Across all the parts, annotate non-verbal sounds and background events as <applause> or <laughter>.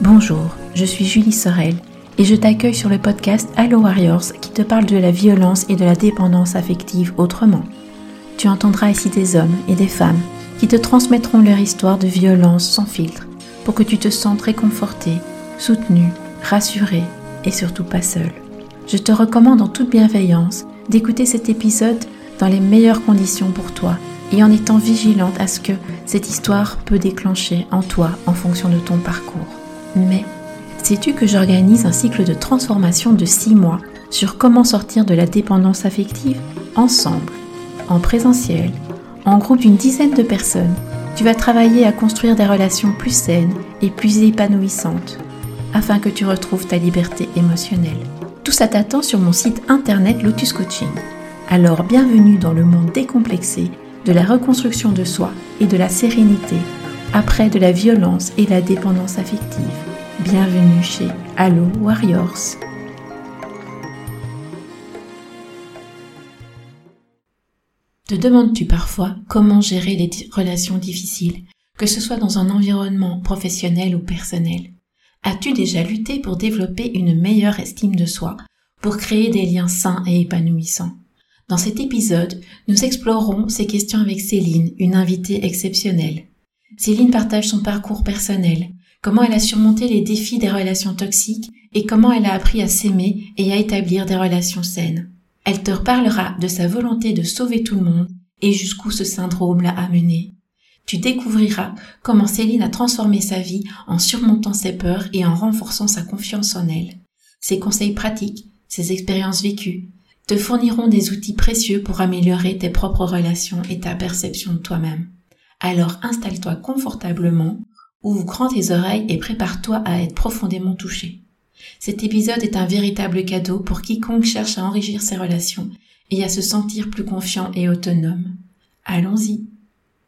Bonjour, je suis Julie Sorel et je t'accueille sur le podcast Hello Warriors qui te parle de la violence et de la dépendance affective autrement. Tu entendras ici des hommes et des femmes qui te transmettront leur histoire de violence sans filtre pour que tu te sentes réconforté, soutenu, rassuré et surtout pas seul. Je te recommande en toute bienveillance d'écouter cet épisode dans les meilleures conditions pour toi et en étant vigilante à ce que cette histoire peut déclencher en toi en fonction de ton parcours. Mais sais-tu que j'organise un cycle de transformation de 6 mois sur comment sortir de la dépendance affective ensemble, en présentiel, en groupe d'une dizaine de personnes? Tu vas travailler à construire des relations plus saines et plus épanouissantes afin que tu retrouves ta liberté émotionnelle. Tout ça t'attend sur mon site internet Lotus Coaching. Alors bienvenue dans le monde décomplexé de la reconstruction de soi et de la sérénité après de la violence et la dépendance affective. Bienvenue chez Allo Warriors. Te demandes-tu parfois comment gérer les relations difficiles, que ce soit dans un environnement professionnel ou personnel? As-tu déjà lutté pour développer une meilleure estime de soi, pour créer des liens sains et épanouissants? Dans cet épisode, nous explorerons ces questions avec Céline, une invitée exceptionnelle. Céline partage son parcours personnel, comment elle a surmonté les défis des relations toxiques et comment elle a appris à s'aimer et à établir des relations saines. Elle te reparlera de sa volonté de sauver tout le monde et jusqu'où ce syndrome l'a amené. Tu découvriras comment Céline a transformé sa vie en surmontant ses peurs et en renforçant sa confiance en elle. Ses conseils pratiques, ses expériences vécues, te fourniront des outils précieux pour améliorer tes propres relations et ta perception de toi-même. Alors installe-toi confortablement, ouvre grand tes oreilles et prépare-toi à être profondément touché. Cet épisode est un véritable cadeau pour quiconque cherche à enrichir ses relations et à se sentir plus confiant et autonome. Allons-y.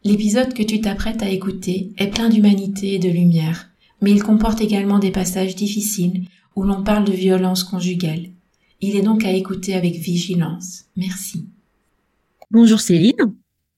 L'épisode que tu t'apprêtes à écouter est plein d'humanité et de lumière, mais il comporte également des passages difficiles où l'on parle de violence conjugale. Il est donc à écouter avec vigilance. Merci. Bonjour Céline.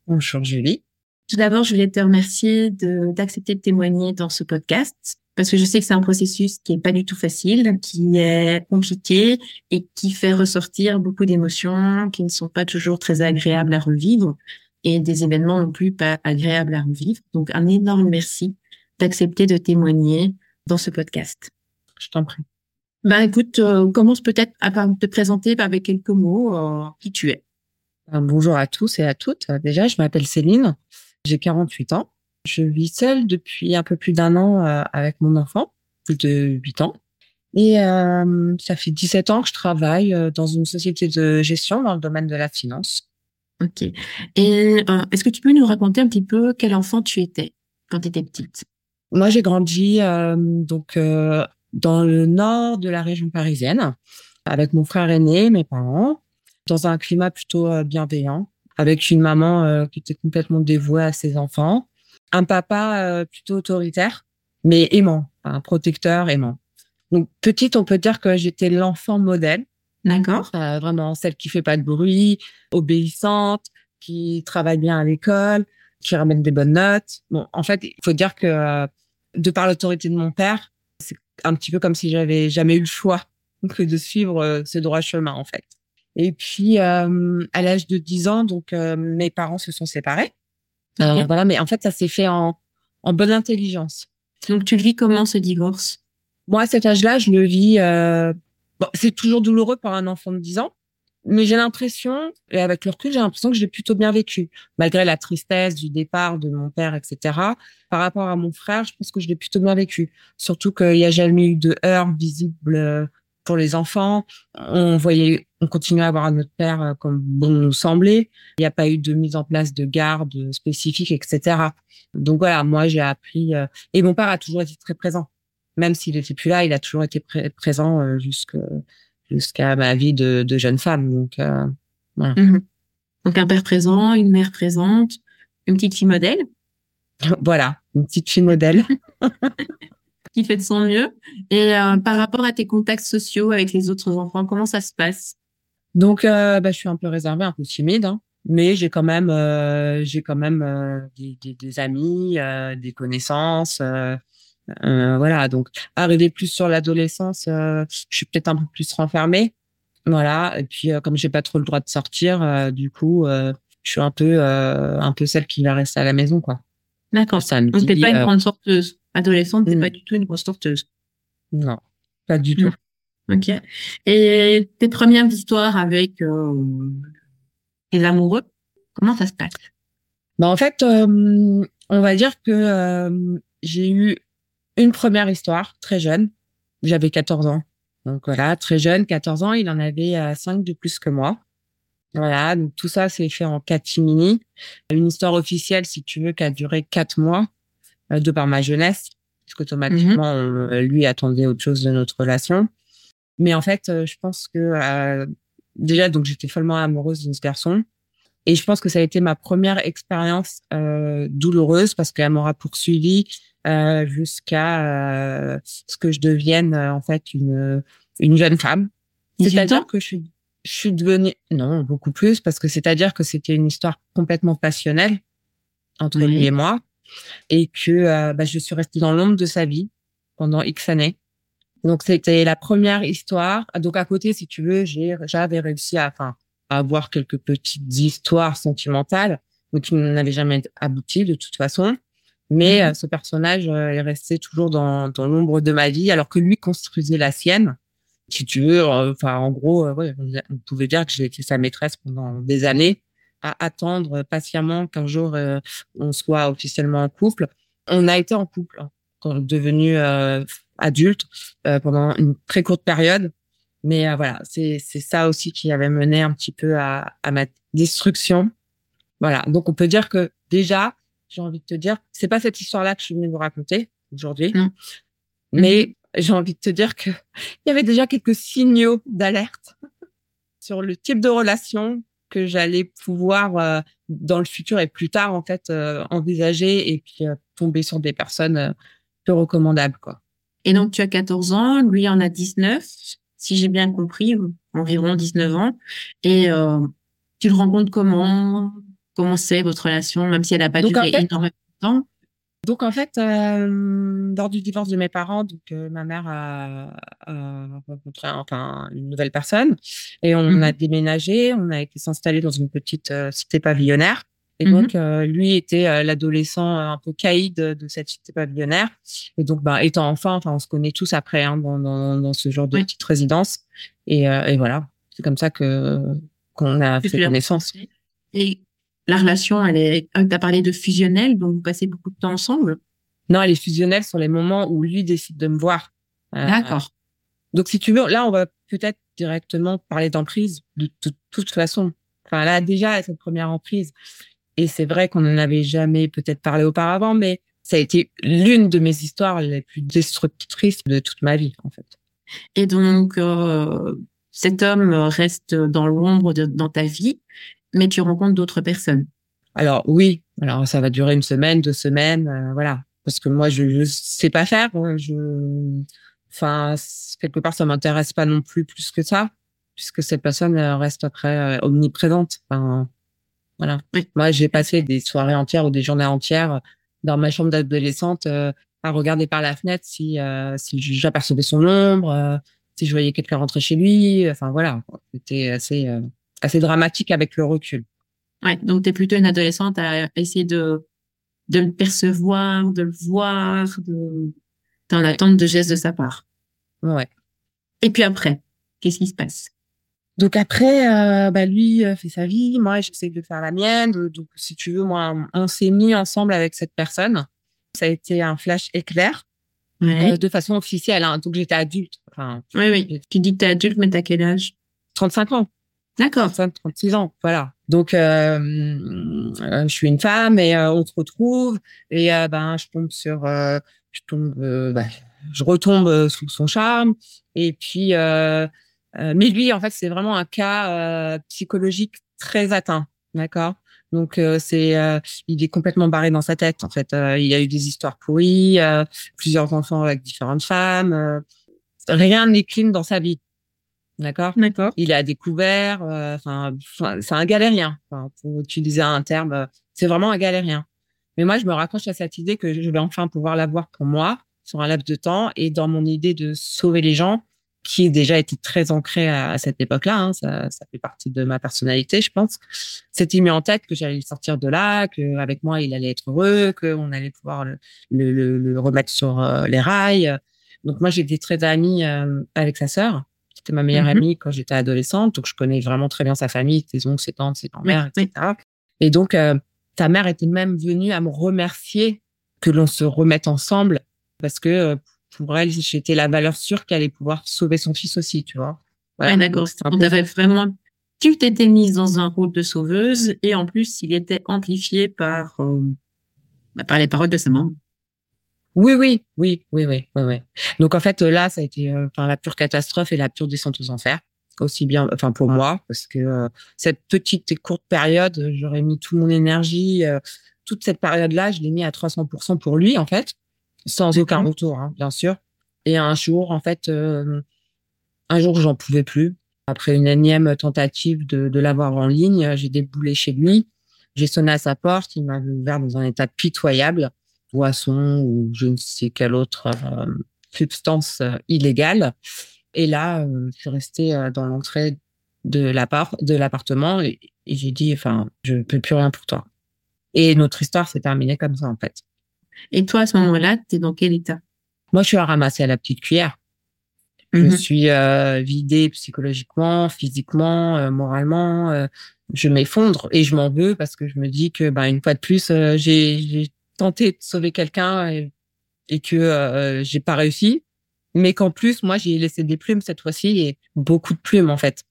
Bonjour Julie. Tout d'abord, je voulais te remercier d'accepter de, témoigner dans ce podcast parce que je sais que c'est un processus qui est pas du tout facile, qui est compliqué et qui fait ressortir beaucoup d'émotions qui ne sont pas toujours très agréables à revivre et des événements non plus pas agréables à revivre. Donc, un énorme merci d'accepter de témoigner dans ce podcast. Je t'en prie. Ben, écoute, euh, on commence peut-être à te présenter avec quelques mots euh, qui tu es. Ben, bonjour à tous et à toutes. Déjà, je m'appelle Céline. J'ai 48 ans. Je vis seule depuis un peu plus d'un an euh, avec mon enfant, plus de 8 ans. Et euh, ça fait 17 ans que je travaille euh, dans une société de gestion dans le domaine de la finance. Ok. Et est-ce que tu peux nous raconter un petit peu quel enfant tu étais quand tu étais petite? Moi, j'ai grandi donc dans le nord de la région parisienne avec mon frère aîné, mes parents, dans un climat plutôt bienveillant, avec une maman qui était complètement dévouée à ses enfants un papa euh, plutôt autoritaire, mais aimant, un protecteur aimant. Donc petite, on peut dire que j'étais l'enfant modèle. D'accord. Euh, vraiment celle qui fait pas de bruit, obéissante, qui travaille bien à l'école, qui ramène des bonnes notes. Bon, en fait, il faut dire que euh, de par l'autorité de mon père, c'est un petit peu comme si j'avais jamais eu le choix <laughs> que de suivre ce droit chemin, en fait. Et puis, à l'âge de 10 ans, donc mes parents se sont séparés. Euh, voilà, mais en fait, ça s'est fait en, en bonne intelligence. Donc, tu le vis comment ce divorce? Moi, à cet âge-là, je le vis. Euh... Bon, c'est toujours douloureux pour un enfant de 10 ans, mais j'ai l'impression, et avec le recul, j'ai l'impression que je l'ai plutôt bien vécu, malgré la tristesse du départ de mon père, etc. Par rapport à mon frère, je pense que je l'ai plutôt bien vécu. Surtout qu'il n'y a jamais eu de heurts visibles euh, pour les enfants. On voyait, on continuait à avoir notre père euh, comme bon nous semblait. Il n'y a pas eu de mise en place de garde spécifique, etc. Donc voilà, moi j'ai appris. Euh, et mon père a toujours été très présent, même s'il n'était plus là, il a toujours été présent euh, jusqu'à ma vie de, de, jeune femme. Donc voilà. Mmh Donc un père présent, une mère présente, une petite fille modèle. <laughs> voilà, une petite fille modèle. <laughs> qui fait de son mieux. Et euh, par rapport à tes contacts sociaux avec les autres enfants, comment ça se passe? Donc, euh, bah, je suis un peu réservée, un peu timide, hein, mais j'ai quand même, euh, j'ai quand même des, des, des, amis, des connaissances. Voilà, donc arriver plus sur l'adolescence, je suis peut-être un peu plus renfermée. Voilà, et puis comme j'ai pas trop le droit de sortir, du coup, je suis un peu un peu celle qui va rester à la maison, quoi. D'accord. Ça donc t'es pas une grande sorteuse. Adolescente, t'es pas du tout une grosse sorteuse. Non, pas du tout. Ok. Et tes premières histoires avec les amoureux, comment ça se passe? Bah en fait, on va dire que j'ai eu une première histoire très jeune. J'avais 14 ans. Donc voilà, très jeune, 14 ans, il en avait euh, 5 de plus que moi. Voilà, donc tout ça c'est fait en catimini. Une histoire officielle, si tu veux, qui a duré 4 mois, euh, de par ma jeunesse, parce qu'automatiquement, mmh lui attendait autre chose de notre relation. Mais en fait, euh, je pense que euh, déjà, donc j'étais follement amoureuse de ce garçon. Et je pense que ça a été ma première expérience douloureuse parce qu'elle m'aura poursuivie euh, jusqu'à euh, ce que je devienne euh, en fait une une jeune femme. C'est-à-dire que je suis je suis devenue non beaucoup plus parce que c'est-à-dire que c'était une histoire complètement passionnelle entre lui et moi et que bah, je suis restée dans l'ombre de sa vie pendant X années. Donc c'était la première histoire. Donc à côté, si tu veux, j'ai j'avais réussi à enfin à avoir quelques petites histoires sentimentales, mais qui n'avaient jamais abouti de toute façon. Mais mmh euh, ce personnage euh, est resté toujours dans, dans l'ombre de ma vie, alors que lui construisait la sienne. Si tu veux, euh, enfin, en gros, ouais, on pouvait dire que j'ai été sa maîtresse pendant des années, à attendre patiemment qu'un jour on soit officiellement en couple. On a été en couple hein, quand devenu adulte pendant une très courte période. Mais voilà, c'est c'est ça aussi qui avait mené un petit peu à, à ma destruction. Voilà, donc on peut dire que déjà j'ai envie de te dire, c'est pas cette histoire-là que je suis venue vous raconter aujourd'hui, mais mhm. j'ai envie de te dire que il y avait déjà quelques signaux d'alerte sur le type de relation que j'allais pouvoir euh, dans le futur et plus tard en fait euh, envisager et puis euh, tomber sur des personnes peu recommandables quoi. Et donc tu as 14 ans, lui en a 19, si j'ai bien compris, environ 19 ans. Et tu le rencontres comment? Comment c'est votre relation, même si elle n'a pas duré énormément de temps? Donc en fait, euh, lors du divorce de mes parents, donc euh, ma mère a, rencontré enfin une nouvelle personne et on mmh a déménagé, on a été s'installer dans une petite euh, cité pavillonnaire. Et mmh donc lui était l'adolescent un peu caïd de, cette cité pavillonnaire. Et donc bah étant enfant, enfin on se connaît tous après hein, dans, dans, dans, ce genre de petite résidence. Et, et voilà, c'est comme ça que qu'on a fait connaissance. Et la relation, elle est, tu as parlé de fusionnelle, donc vous passez beaucoup de temps ensemble. Non, elle est fusionnelle sur les moments où lui décide de me voir. Euh, D'accord. Donc, si tu veux, là, on va peut-être directement parler d'emprise de, toute façon. Enfin, là, déjà, cette première emprise. Et c'est vrai qu'on n'en avait jamais peut-être parlé auparavant, mais ça a été l'une de mes histoires les plus destructrices de toute ma vie, en fait. Et donc, euh, cet homme reste dans l'ombre dans ta vie mais tu rencontres d'autres personnes. Alors oui, alors ça va durer une semaine, deux semaines, euh, voilà. Parce que moi, je, je sais pas faire. Hein, je, enfin, quelque part, ça m'intéresse pas non plus plus que ça, puisque cette personne reste après euh, omniprésente. Enfin, voilà. Moi, j'ai passé des soirées entières ou des journées entières dans ma chambre d'adolescente euh, à regarder par la fenêtre si si j'apercevais son ombre, si je voyais quelqu'un rentrer chez lui. Enfin voilà, c'était assez assez dramatique avec le recul. Ouais, donc tu es plutôt une adolescente à essayer de de le percevoir, de le voir, de dans l'attente de gestes de sa part. Ouais. Et puis après, qu'est-ce qui se passe? Donc après, euh, bah lui euh, fait sa vie, moi j'essaie de faire la mienne. Donc si tu veux, moi on s'est mis ensemble avec cette personne. Ça a été un flash éclair. Ouais. Euh, de façon officielle, hein. donc j'étais adulte. Enfin, oui, oui. Tu dis que t'es adulte, mais t'as quel âge? 35 ans. D'accord. 36 ans, voilà. Donc, euh, euh, je suis une femme et euh, on se retrouve et euh, ben je tombe sur, euh, je tombe, ben, je retombe sous son charme et puis, mais lui en fait c'est vraiment un cas psychologique très atteint, d'accord? Donc c'est, il est complètement barré dans sa tête en fait. il a eu des histoires pourries, plusieurs enfants avec différentes femmes. rien n'est clean dans sa vie. D'accord? D'accord. Il a découvert, euh, enfin, c'est un galérien, pour utiliser un terme, euh, c'est vraiment un galérien. Mais moi, je me raccroche à cette idée que je vais enfin pouvoir l'avoir pour moi sur un laps de temps. Et dans mon idée de sauver les gens, qui déjà été très ancrée à, cette époque-là, hein, ça, ça fait partie de ma personnalité, je pense. C'était mis en tête que j'allais sortir de là, que avec moi il allait être heureux, qu'on allait pouvoir le, le, le, remettre sur euh, les rails. Donc moi j'étais très amie euh, avec sa sœur. C'était ma meilleure mm-hmm. amie quand j'étais adolescente, donc je connais vraiment très bien sa famille, ses oncles, ses tantes, ses grands-mères, etc. Et donc euh, ta mère était même venue à me remercier que l'on se remette ensemble parce que pour elle, j'étais la valeur sûre qu'elle allait pouvoir sauver son fils aussi, tu vois. Ouais, d'accord. On avait vraiment, tu t'étais mise dans un rôle de sauveuse et en plus, il était amplifié par, euh, bah, par les paroles de sa maman. Oui, oui, oui, oui, oui, oui, oui. Donc en fait, là, ça a été euh, la pure catastrophe et la pure descente aux enfers aussi bien, enfin pour moi, parce que euh, cette petite et courte période, j'aurais mis toute mon énergie, toute cette période-là, je l'ai mis à 300% pour lui en fait sans aucun retour, hein, bien sûr. Et un jour, en fait, euh, un jour, j'en pouvais plus. Après une énième tentative de, de l'avoir en ligne, j'ai déboulé chez lui. J'ai sonné à sa porte. Il m'a ouvert dans un état pitoyable, boisson ou je ne sais quelle autre euh, substance euh, illégale. Et là, je suis restée dans l'entrée de l'appart, de l'appartement et, et j'ai dit, enfin, je ne peux plus rien pour toi. Et notre histoire s'est terminée comme ça, en fait. Et toi, à ce moment-là, tu es dans quel état? Moi, je suis à ramasser à la petite cuillère. Je mhm. suis euh, vidée psychologiquement, physiquement, euh, moralement. Euh, je m'effondre et je m'en veux parce que je me dis que, ben, une fois de plus, euh, j'ai tenté de sauver quelqu'un et, que j'ai pas réussi. Mais qu'en plus, moi, j'ai laissé des plumes cette fois-ci et beaucoup de plumes en fait.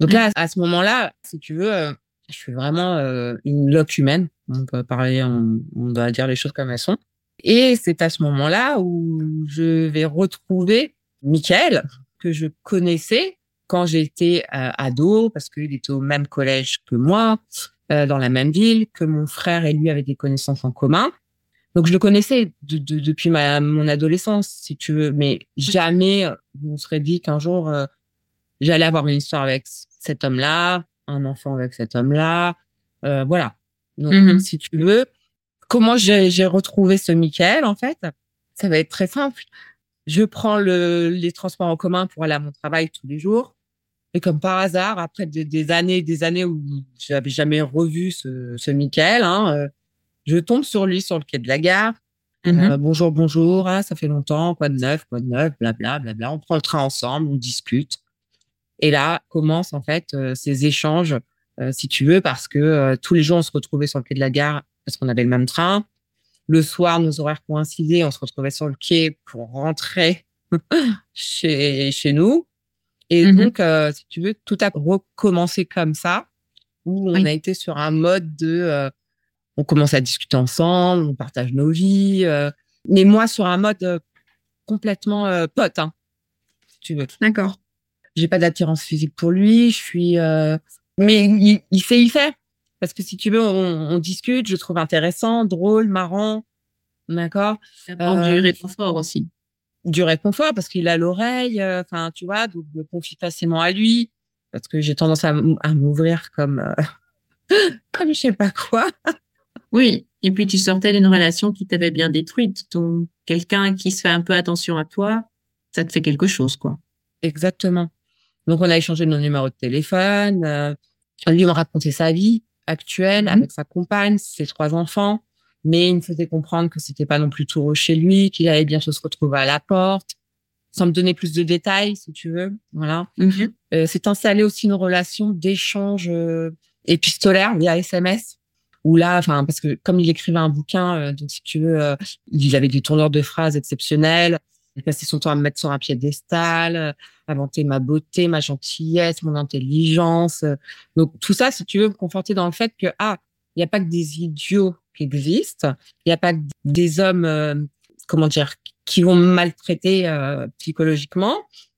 Donc là, à ce moment-là, si tu veux, je suis vraiment une loque humaine. On peut parler, on, on doit dire les choses comme elles sont. Et c'est à ce moment-là où je vais retrouver Michael, que je connaissais quand j'étais euh, ado, parce qu'il était au même collège que moi, euh, dans la même ville, que mon frère et lui avaient des connaissances en commun. Donc je le connaissais depuis ma, mon adolescence, si tu veux, mais jamais on serait dit qu'un jour euh, j'allais avoir une histoire avec cet homme-là, un enfant avec cet homme-là, voilà. Donc mm-hmm. si tu veux, comment j'ai retrouvé ce Michael, en fait, ça va être très simple. Je prends le, les transports en commun pour aller à mon travail tous les jours. Et comme par hasard, après des, années des années où j'avais jamais revu ce, ce Michael, hein, euh, je tombe sur lui sur le quai de la gare. Mm-hmm. Euh, bonjour, bonjour, ah, ça fait longtemps, quoi de neuf, quoi de neuf, blabla, blabla. On prend le train ensemble, on discute. Et là commencent en fait euh, ces échanges, si tu veux, parce que tous les jours on se retrouvait sur le quai de la gare parce qu'on avait le même train. Le soir, nos horaires coïncidaient, on se retrouvait sur le quai pour rentrer <laughs> chez, chez nous. Et mm-hmm. donc, euh, si tu veux, tout a recommencé comme ça, où on a été sur un mode de, euh, on commence à discuter ensemble, on partage nos vies, euh, mais moi sur un mode complètement pote, hein, si tu veux. D'accord. J'ai pas d'attirance physique pour lui, je suis, mais il, il fait, il fait. Parce que si tu veux, on, on discute, je trouve intéressant, drôle, marrant. D'accord? Euh, Du réconfort aussi. Du réconfort parce qu'il a l'oreille, euh, enfin, tu vois, donc je me confie facilement à lui parce que j'ai tendance à, m'ouvrir comme, euh, <laughs> comme je sais pas quoi. oui. Et puis tu sortais d'une relation qui t'avait bien détruite. Donc, quelqu'un qui se fait un peu attention à toi, ça te fait quelque chose, quoi. Exactement. Donc, on a échangé nos numéros de téléphone. Euh, lui me racontait sa vie actuelle mmh avec sa compagne, ses trois enfants, mais il me faisait comprendre que c'était pas non plus tout chez lui, qu'il allait bientôt se retrouver à la porte, sans me donner plus de détails, si tu veux. Voilà. Mmh euh, c'est installé aussi une relation d'échange euh, épistolaire via SMS. Où là, enfin, parce que comme il écrivait un bouquin, euh, donc si tu veux, il avait des tourneurs de phrases exceptionnels. Il passait son temps à me mettre sur un piédestal, à inventer ma beauté, ma gentillesse, mon intelligence. Donc tout ça, si tu veux, me conforter dans le fait que ah, il n'y a pas que des idiots qui existent, il n'y a pas que des hommes, euh, comment dire, qui vont maltraiter euh, psychologiquement.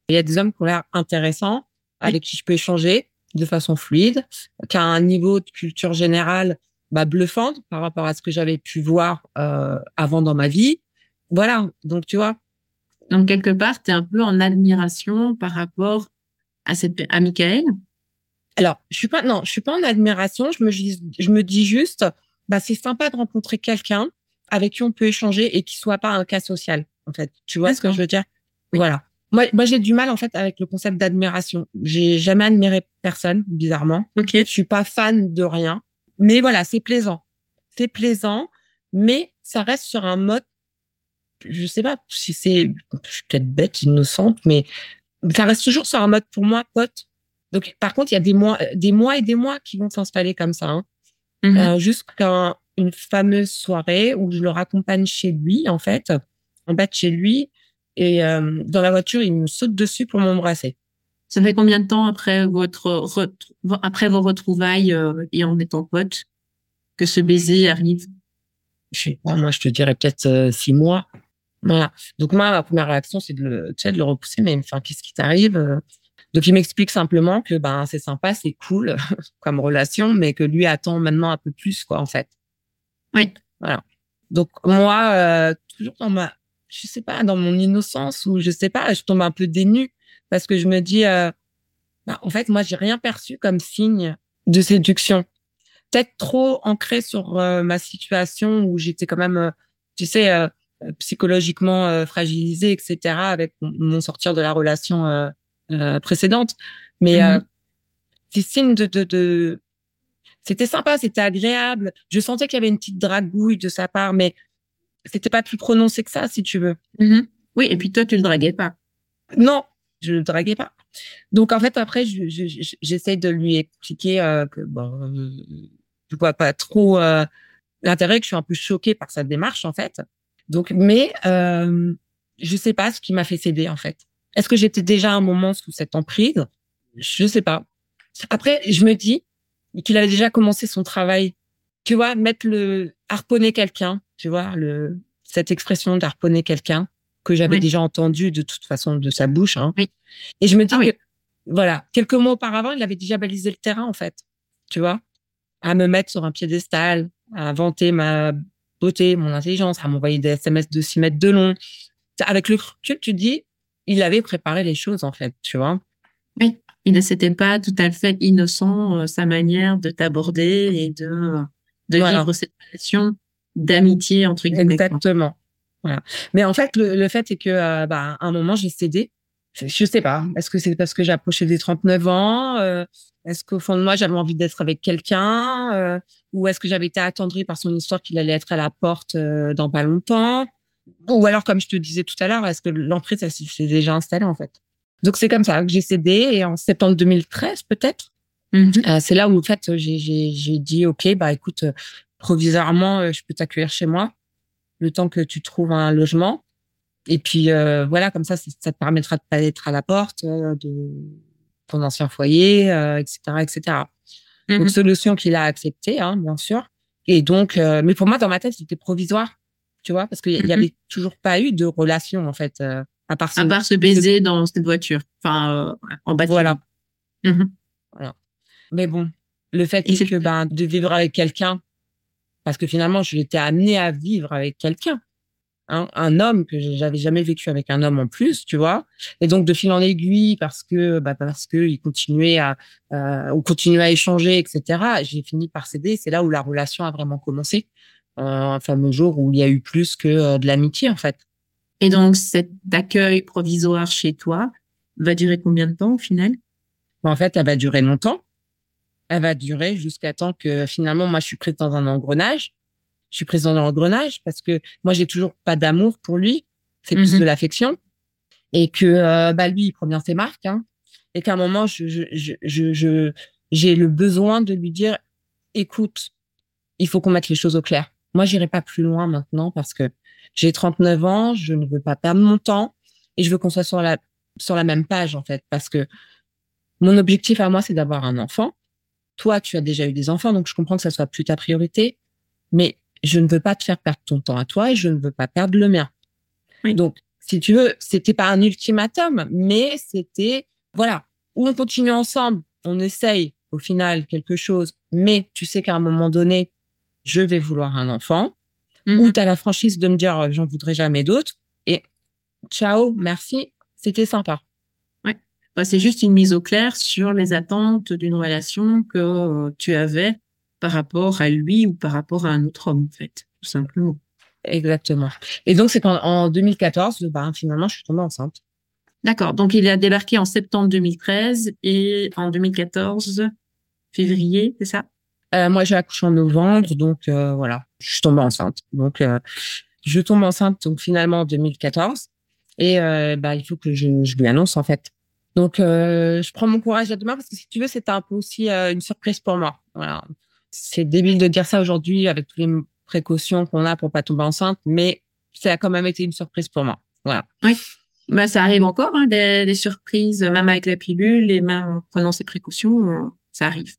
Il y a des hommes qui ont l'air intéressants, avec qui je peux échanger de façon fluide, qui a un niveau de culture générale bah, bluffante par rapport à ce que j'avais pu voir euh, avant dans ma vie. Voilà, donc tu vois, donc, quelque part, tu es un peu en admiration par rapport à cette, à Michael? Alors, je suis pas, non, je suis pas en admiration. Je me, je me dis juste, bah, c'est sympa de rencontrer quelqu'un avec qui on peut échanger et qui soit pas un cas social. en fait. Tu vois ce que je veux dire? Voilà. Moi, moi j'ai du mal en fait avec le concept d'admiration. J'ai jamais admiré personne, bizarrement. Ok. Je suis pas fan de rien, mais voilà, c'est plaisant. C'est plaisant, mais ça reste sur un mode. Je sais pas si c'est, je suis peut-être bête, innocente, mais ça reste toujours sur un mode pour moi pote. Donc, par contre, il y a des mois, des mois et des mois qui vont s'installer comme ça. Hein. Mhm. Euh, jusqu'à une fameuse soirée où je le raccompagne chez lui, en fait, en bas de chez lui. Et euh, dans la voiture, il me saute dessus pour m'embrasser. Ça fait combien de temps après votre après vos retrouvailles euh, et en étant pote que ce baiser arrive? Je sais pas, moi, je te dirais peut-être euh, six mois. Voilà. Donc, moi, ma première réaction, c'est de le, tu sais, de le repousser, mais enfin, qu'est-ce qui t'arrive euh? Donc, il m'explique simplement que ben c'est sympa, c'est cool <laughs> comme relation, mais que lui attend maintenant un peu plus, quoi, en fait. Oui. Voilà. Donc, moi, euh, toujours dans ma, je sais pas, dans mon innocence ou je sais pas, je tombe un peu dénue parce que je me dis, euh, bah, en fait, moi, j'ai rien perçu comme signe de séduction. Peut-être trop ancré sur euh, ma situation où j'étais quand même, euh, tu sais, euh, psychologiquement euh, fragilisée, etc., avec mon, mon sortir de la relation euh, euh, précédente. Mais ces signes de, de, de... c'était sympa, c'était agréable. Je sentais qu'il y avait une petite dragouille de sa part, mais c'était pas plus prononcé que ça, si tu veux. Mhm. Oui, et puis toi, tu le draguais pas. Non, je le draguais pas. Donc en fait après, je- je- je- j'essaie de lui expliquer euh, que bon, euh, je vois pas trop euh, l'intérêt, que je suis un peu choquée par sa démarche en fait. Donc, mais euh, je sais pas ce qui m'a fait céder en fait. Est-ce que j'étais déjà à un moment sous cette emprise? Je sais pas. Après, je me dis qu'il avait déjà commencé son travail. Tu vois, mettre le harponner quelqu'un, tu vois, le cette expression d'harponner quelqu'un que j'avais Oui. déjà entendu de toute façon de sa bouche. Hein. Oui. Et je me dis Ah oui. que voilà, quelques mois auparavant, il avait déjà balisé le terrain en fait. Tu vois, à me mettre sur un piédestal, à vanter ma beauté, mon intelligence, à m'envoyer des SMS de 6 mètres de long. Avec le recul, tu te dis, il avait préparé les choses en fait, tu vois. Il ne s'était pas tout à fait innocent euh, sa manière de t'aborder et de de Voilà. vivre cette relation d'amitié entre guillemets. Exactement. Voilà. Mais en fait, le, le fait est que, euh, bah, à un moment, j'ai cédé. Je, sais pas. Est-ce que c'est parce que j'ai approché des 39 ans euh, Est-ce qu'au fond de moi, j'avais envie d'être avec quelqu'un Ou est-ce que j'avais été attendrie par son histoire qu'il allait être à la porte dans pas longtemps? Ou alors, comme je te disais tout à l'heure, est-ce que l'emprise elle s'est déjà installée en fait? Donc c'est comme ça que j'ai cédé. Et en septembre 2013, peut-être, Mhm. euh, c'est là où en fait j'ai dit ok bah écoute euh, provisoirement euh, je peux t'accueillir chez moi le temps que tu trouves un logement et puis euh, voilà comme ça ça te permettra de pas être à la porte de ton ancien foyer euh, etc etc Mhm. donc solution qu'il a acceptée hein, bien sûr et donc euh, mais pour moi dans ma tête c'était provisoire tu vois parce qu'il y, Mhm. y avait toujours pas eu de relation en fait euh, à part À ce- part ce baiser dans cette voiture, enfin euh, en bas. de- voilà. Mais bon, le fait est que ben de vivre avec quelqu'un, parce que finalement je été amenée à vivre avec quelqu'un, hein, un homme que j'avais jamais vécu avec un homme en plus, tu vois, et donc de fil en aiguille parce que bah parce que il continuait à euh, on continuait à échanger, etc. J'ai fini par céder. C'est là où la relation a vraiment commencé, un fameux jour où il y a eu plus que euh, de l'amitié en fait. Et donc cet accueil provisoire chez toi va durer combien de temps au final? En fait, elle va durer longtemps. Elle va durer jusqu'à temps que finalement, moi, je suis prise dans un engrenage. Je suis prise dans un engrenage parce que moi, j'ai toujours pas d'amour pour lui. C'est plus Mhm. de l'affection. Et que, euh, bah, lui, il prend bien ses marques, hein. Et qu'à un moment, je, je, je, je, je- j'ai le besoin de lui dire, écoute, il faut qu'on mette les choses au clair. Moi, j'irai pas plus loin maintenant parce que j'ai 39 ans, je ne veux pas perdre mon temps et je veux qu'on soit sur la, sur la même page, en fait, parce que mon objectif à moi, c'est d'avoir un enfant. Toi, tu as déjà eu des enfants, donc je comprends que ça soit plus ta priorité, mais je ne veux pas te faire perdre ton temps à toi et je ne veux pas perdre le mien. Oui. Donc, si tu veux, c'était pas un ultimatum, mais c'était, voilà, ou on continue ensemble, on essaye au final quelque chose, mais tu sais qu'à un moment donné, je vais vouloir un enfant, Mhm. ou tu as la franchise de me dire, euh, j'en voudrais jamais d'autres, et ciao, merci, c'était sympa. Bah, C'est juste une mise au clair sur les attentes d'une relation que euh, tu avais par rapport à lui ou par rapport à un autre homme, en fait, tout simplement. Exactement. Et donc, c'est en 2014, ben, finalement, je suis tombée enceinte. D'accord. Donc, il a débarqué en septembre 2013 et en 2014, février, c'est ça? Euh, Moi, j'ai accouché en novembre, donc euh, voilà, je suis tombée enceinte. Donc, euh, je tombe enceinte donc finalement en 2014 et bah, il faut que je, je lui annonce en fait. Donc, je prends mon courage à demain parce que si tu veux, c'était un peu aussi une surprise pour moi. Voilà. C'est débile de dire ça aujourd'hui avec toutes les précautions qu'on a pour pas tomber enceinte, mais ça a quand même été une surprise pour moi. Voilà. Oui. Bah, ça arrive encore, hein, des, des, surprises, même avec la pilule et même en prenant ces précautions, ça arrive.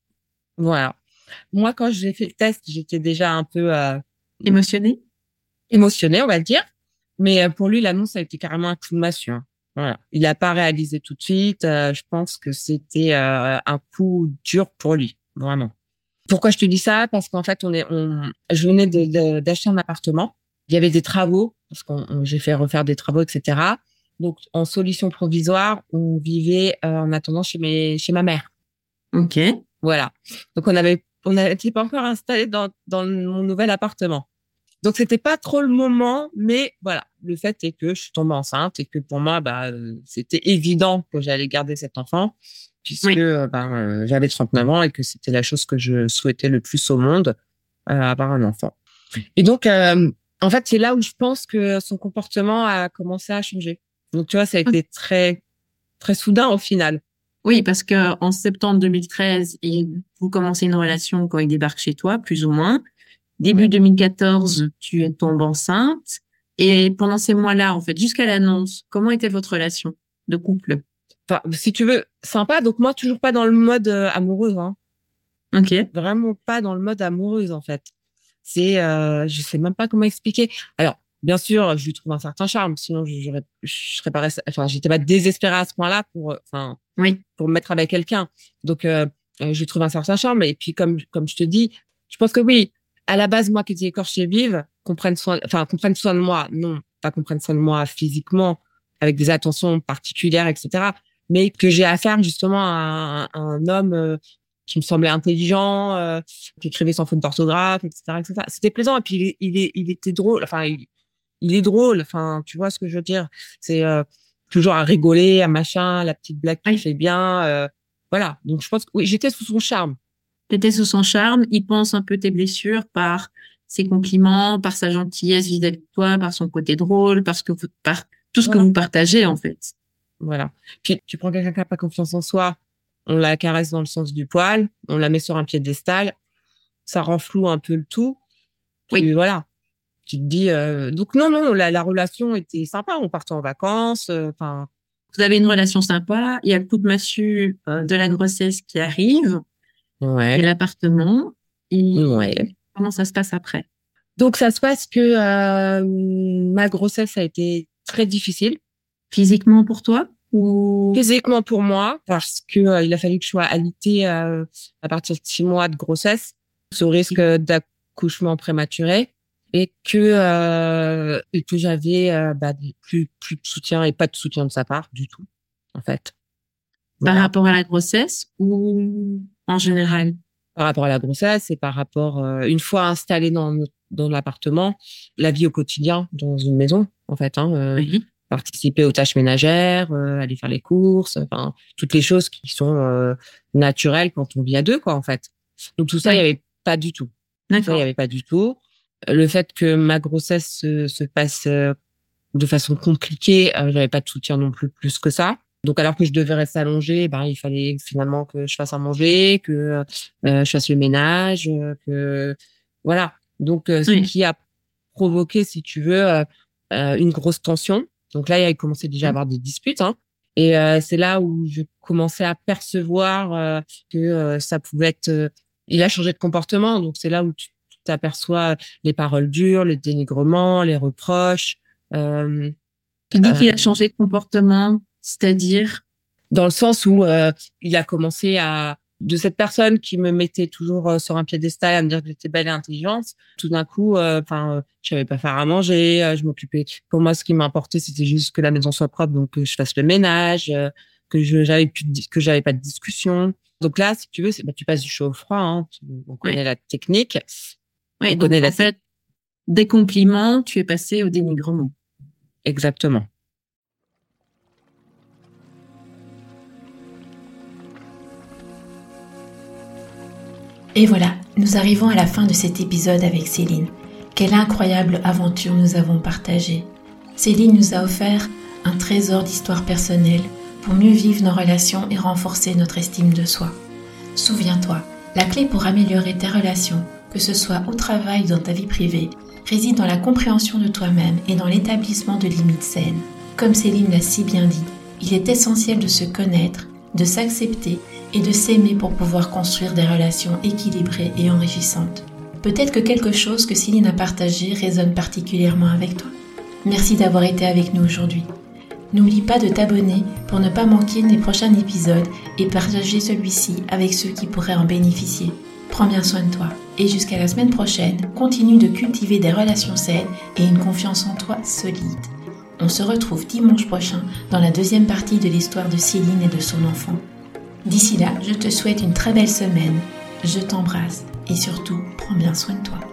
Voilà. Moi, quand j'ai fait le test, j'étais déjà un peu euh, émotionnée? Émotionnée, on va dire. Mais euh, pour lui, l'annonce a été carrément un coup de massue. Hein. Voilà. Il n'a pas réalisé tout de suite. Euh, je pense que c'était euh, un coup dur pour lui, vraiment. Pourquoi je te dis ça? Parce qu'en fait, on est, on, je venais d'acheter un appartement. Il y avait des travaux parce que j'ai fait refaire des travaux, etc. Donc, en solution provisoire, on vivait euh, en attendant chez mes, chez ma mère. Ok. Voilà. Donc, on avait, on n'était pas encore installé dans, dans mon nouvel appartement. Donc, c'était pas trop le moment, mais voilà. Le fait est que je suis tombée enceinte et que pour moi, bah, c'était évident que j'allais garder cet enfant puisque euh, bah, euh, j'avais 39 ans et que c'était la chose que je souhaitais le plus au monde, euh, avoir un enfant. Et donc, en fait, c'est là où je pense que son comportement a commencé à changer. Donc, tu vois, ça a été très, très soudain au final. Oui, parce que en septembre 2013, vous commencez une relation quand il débarque chez toi, plus ou moins. Début 2014, tu es tombée enceinte. Et pendant ces mois-là, en fait, jusqu'à l'annonce, comment était votre relation de couple? Enfin, si tu veux, sympa. Donc moi, toujours pas dans le mode euh, amoureuse. Hein. Ok. Vraiment pas dans le mode amoureuse, en fait. C'est, euh, je sais même pas comment expliquer. Alors, bien sûr, je lui trouve un certain charme. Sinon, je, je, je serais pas, enfin, j'étais pas désespérée à ce point-là pour, euh, enfin, oui, pour me mettre avec quelqu'un. Donc, euh, euh, je lui trouve un certain charme. Et puis, comme, comme je te dis, je pense que oui, à la base, moi qui étais écorchée vive, qu'on prenne soin, enfin, qu'on prenne soin de moi. Non, pas qu'on prenne soin de moi physiquement, avec des attentions particulières, etc. Mais que j'ai affaire justement à un, un homme euh, qui me semblait intelligent, euh, qui écrivait sans faute d'orthographe, etc., etc. C'était plaisant. Et puis il, il, est, il était drôle. Enfin, il, il, est drôle. Enfin, tu vois ce que je veux dire? C'est euh, toujours à rigoler, à machin, la petite blague qui fait bien. Euh, voilà. Donc je pense que oui, j'étais sous son charme. T'étais sous son charme. Il pense un peu tes blessures par ses compliments, par sa gentillesse vis-à-vis de toi, par son côté drôle, parce que par tout ce voilà. que vous partagez en fait. Voilà. Puis tu prends quelqu'un qui n'a pas confiance en soi, on la caresse dans le sens du poil, on la met sur un piédestal, ça rend flou un peu le tout. Puis oui. voilà. Tu te dis euh... donc non non la, la, relation était sympa, on partait en vacances, enfin. Euh, vous avez une relation sympa, il y a le coup de massue euh, de la grossesse qui arrive, ouais. et l'appartement. Et ouais. Comment ça se passe après? Donc ça se passe que ma grossesse a été très difficile. Physiquement pour toi ou? Physiquement pour moi, parce que il a fallu que je sois alitée à partir de six mois de grossesse, sous risque d'accouchement prématuré, et que euh, et que j'avais euh, bah, plus plus de soutien et pas de soutien de sa part du tout, en fait. Par rapport à la grossesse ou en général? Par rapport à la grossesse et par rapport euh, une fois installée dans dans l'appartement, la vie au quotidien dans une maison, en fait. Hein, oui participer aux tâches ménagères, aller faire les courses, enfin toutes les choses qui sont naturelles quand on vit à deux, quoi, en fait. Donc tout ça, il ouais. y avait pas du tout. D'accord. Il y avait pas du tout. Le fait que ma grossesse se, se passe euh, de façon compliquée, euh, j'avais pas de soutien non plus plus que ça. Donc alors que je devais rester allongée, ben il fallait finalement que je fasse à manger, que euh, je fasse le ménage, que voilà. Donc ce oui. qui a provoqué, si tu veux, une grosse tension donc là, il a commencé déjà à Mmh. avoir des disputes. Hein. Et euh, c'est là où je commençais à percevoir euh, que euh, ça pouvait être... euh, il a changé de comportement. Donc c'est là où tu t'aperçois les paroles dures, les dénigrements, les reproches. Euh, tu dis qu'il a changé de comportement, c'est-à-dire? Dans le sens où euh, il a commencé à de cette personne qui me mettait toujours euh, sur un piédestal à me dire que j'étais belle et intelligente tout d'un coup enfin euh, je savais pas faire à manger euh, je m'occupais pour moi ce qui m'importait c'était juste que la maison soit propre donc que je fasse le ménage euh, que je j'avais plus de, que j'avais pas de discussion. Donc là si tu veux c'est bah, tu passes du chaud au froid hein, on connaît la technique oui, on connaît la en fait des compliments, tu es passé au dénigrement. Exactement. Et voilà, nous arrivons à la fin de cet épisode avec Céline. Quelle incroyable aventure nous avons partagée. Céline nous a offert un trésor d'histoire personnelle pour mieux vivre nos relations et renforcer notre estime de soi. Souviens-toi, la clé pour améliorer tes relations, que ce soit au travail ou dans ta vie privée, réside dans la compréhension de toi-même et dans l'établissement de limites saines. Comme Céline l'a si bien dit, il est essentiel de se connaître, de s'accepter et de s'aimer pour pouvoir construire des relations équilibrées et enrichissantes. Peut-être que quelque chose que Céline a partagé résonne particulièrement avec toi. Merci d'avoir été avec nous aujourd'hui. N'oublie pas de t'abonner pour ne pas manquer les prochains épisodes et partager celui-ci avec ceux qui pourraient en bénéficier. Prends bien soin de toi et jusqu'à la semaine prochaine, continue de cultiver des relations saines et une confiance en toi solide. On se retrouve dimanche prochain dans la deuxième partie de l'histoire de Céline et de son enfant. D'ici là, je te souhaite une très belle semaine. Je t'embrasse et surtout, prends bien soin de toi.